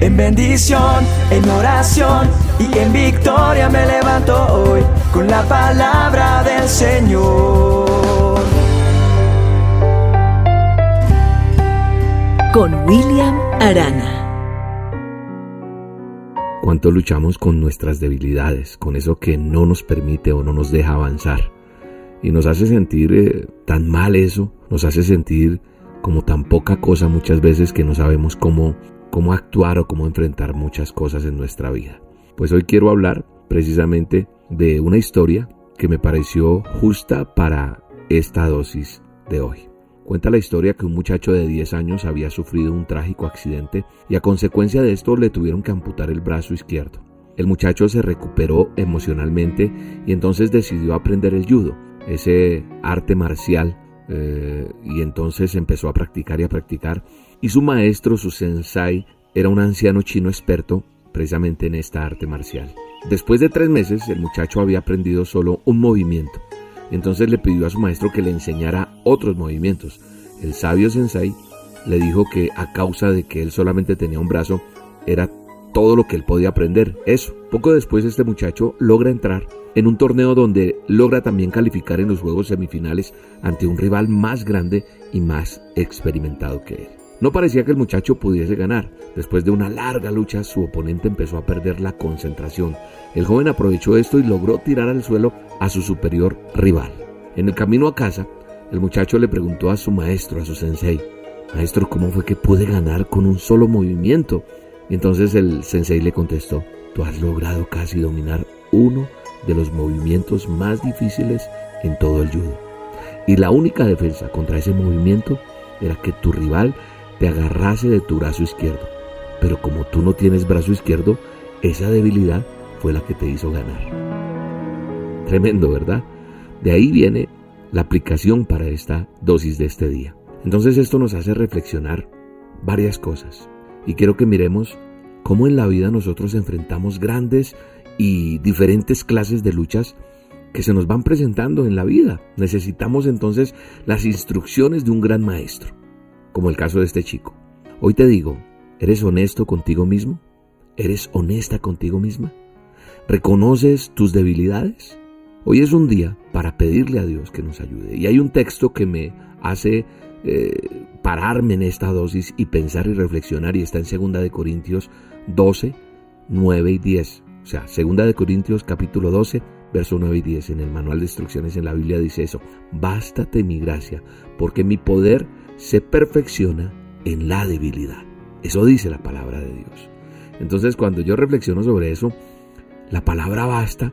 En bendición, en oración y en victoria me levanto hoy con la palabra del Señor. Con William Arana. Cuánto luchamos con nuestras debilidades, con eso que no nos permite o no nos deja avanzar. Y nos hace sentir eh, tan mal eso, nos hace sentir como tan poca cosa muchas veces que no sabemos cómo cómo actuar o cómo enfrentar muchas cosas en nuestra vida. Pues hoy quiero hablar precisamente de una historia que me pareció justa para esta dosis de hoy. Cuenta la historia que un muchacho de 10 años había sufrido un trágico accidente y a consecuencia de esto le tuvieron que amputar el brazo izquierdo. El muchacho se recuperó emocionalmente y entonces decidió aprender el judo, ese arte marcial, eh, y entonces empezó a practicar y a practicar y su maestro, su sensei, era un anciano chino experto precisamente en esta arte marcial. Después de tres meses, el muchacho había aprendido solo un movimiento. Entonces le pidió a su maestro que le enseñara otros movimientos. El sabio sensei le dijo que a causa de que él solamente tenía un brazo, era todo lo que él podía aprender. Eso. Poco después este muchacho logra entrar en un torneo donde logra también calificar en los juegos semifinales ante un rival más grande y más experimentado que él. No parecía que el muchacho pudiese ganar. Después de una larga lucha, su oponente empezó a perder la concentración. El joven aprovechó esto y logró tirar al suelo a su superior rival. En el camino a casa, el muchacho le preguntó a su maestro, a su sensei, Maestro, ¿cómo fue que pude ganar con un solo movimiento? Entonces el sensei le contestó, Tú has logrado casi dominar uno de los movimientos más difíciles en todo el judo. Y la única defensa contra ese movimiento era que tu rival te agarrase de tu brazo izquierdo. Pero como tú no tienes brazo izquierdo, esa debilidad fue la que te hizo ganar. Tremendo, ¿verdad? De ahí viene la aplicación para esta dosis de este día. Entonces esto nos hace reflexionar varias cosas. Y quiero que miremos cómo en la vida nosotros enfrentamos grandes y diferentes clases de luchas que se nos van presentando en la vida. Necesitamos entonces las instrucciones de un gran maestro como el caso de este chico. Hoy te digo, ¿eres honesto contigo mismo? ¿Eres honesta contigo misma? ¿Reconoces tus debilidades? Hoy es un día para pedirle a Dios que nos ayude. Y hay un texto que me hace eh, pararme en esta dosis y pensar y reflexionar y está en 2 de Corintios 12, 9 y 10. O sea, 2 de Corintios capítulo 12, verso 9 y 10. En el manual de instrucciones en la Biblia dice eso. Bástate mi gracia, porque mi poder se perfecciona en la debilidad. Eso dice la palabra de Dios. Entonces cuando yo reflexiono sobre eso, la palabra basta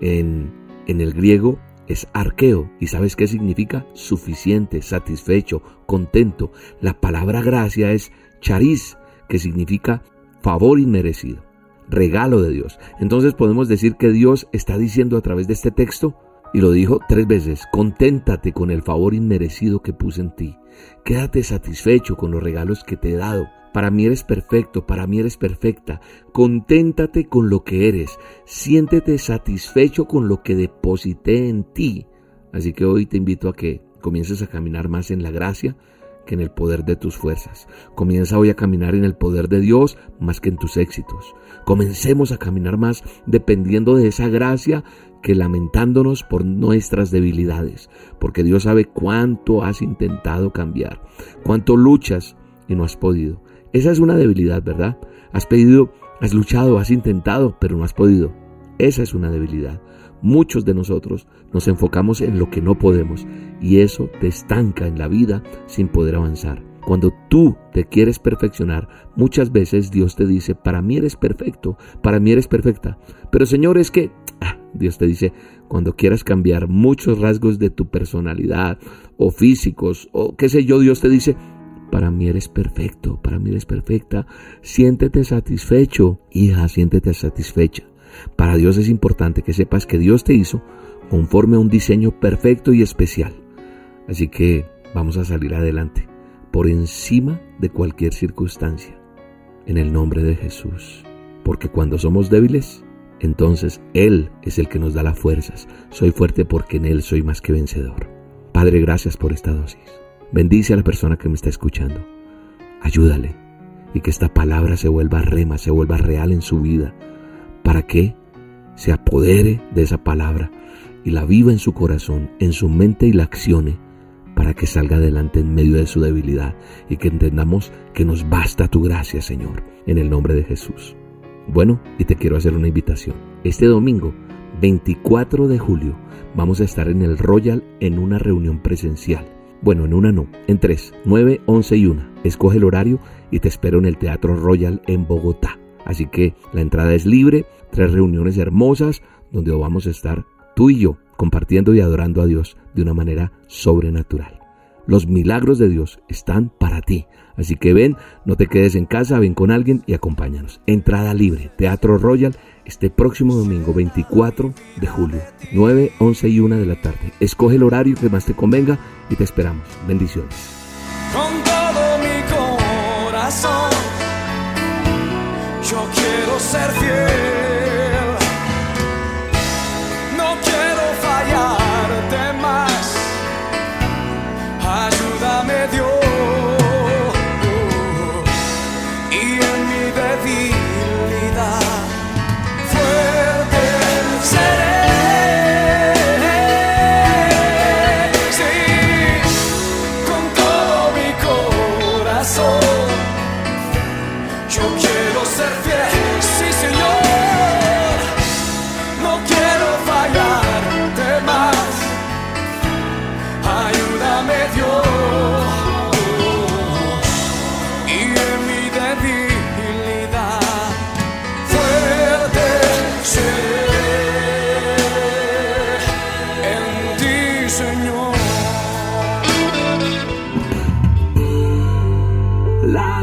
en, en el griego es arqueo. ¿Y sabes qué significa? Suficiente, satisfecho, contento. La palabra gracia es charis, que significa favor inmerecido, regalo de Dios. Entonces podemos decir que Dios está diciendo a través de este texto, y lo dijo tres veces, conténtate con el favor inmerecido que puse en ti. Quédate satisfecho con los regalos que te he dado. Para mí eres perfecto, para mí eres perfecta. Conténtate con lo que eres. Siéntete satisfecho con lo que deposité en ti. Así que hoy te invito a que comiences a caminar más en la gracia que en el poder de tus fuerzas. Comienza hoy a caminar en el poder de Dios más que en tus éxitos. Comencemos a caminar más dependiendo de esa gracia que lamentándonos por nuestras debilidades, porque Dios sabe cuánto has intentado cambiar, cuánto luchas y no has podido. Esa es una debilidad, ¿verdad? Has pedido, has luchado, has intentado, pero no has podido. Esa es una debilidad. Muchos de nosotros nos enfocamos en lo que no podemos y eso te estanca en la vida sin poder avanzar. Cuando tú te quieres perfeccionar, muchas veces Dios te dice, para mí eres perfecto, para mí eres perfecta. Pero Señor, es que ah, Dios te dice, cuando quieras cambiar muchos rasgos de tu personalidad o físicos o qué sé yo, Dios te dice, para mí eres perfecto, para mí eres perfecta. Siéntete satisfecho, hija, siéntete satisfecha. Para Dios es importante que sepas que Dios te hizo conforme a un diseño perfecto y especial. Así que vamos a salir adelante, por encima de cualquier circunstancia, en el nombre de Jesús. Porque cuando somos débiles, entonces Él es el que nos da las fuerzas. Soy fuerte porque en Él soy más que vencedor. Padre, gracias por esta dosis. Bendice a la persona que me está escuchando. Ayúdale. y que esta palabra se vuelva rema, se vuelva real en su vida, para que se apodere de esa palabra y la viva en su corazón, en su mente y la accione para que salga adelante en medio de su debilidad y que entendamos que nos basta tu gracia, Señor, en el nombre de Jesús. Bueno, y te quiero hacer una invitación. Este domingo, 24 de julio, vamos a estar en el Royal en una reunión presencial. Bueno, en una no, en tres, 9, 11 y 1. Escoge el horario y te espero en el Teatro Royal en Bogotá. Así que la entrada es libre, tres reuniones hermosas donde vamos a estar tú y yo compartiendo y adorando a Dios de una manera sobrenatural. Los milagros de Dios están para ti. Así que ven, no te quedes en casa, ven con alguien y acompáñanos. Entrada libre, Teatro Royal, este próximo domingo 24 de julio, 9, 11 y 1 de la tarde. Escoge el horario que más te convenga y te esperamos. Bendiciones.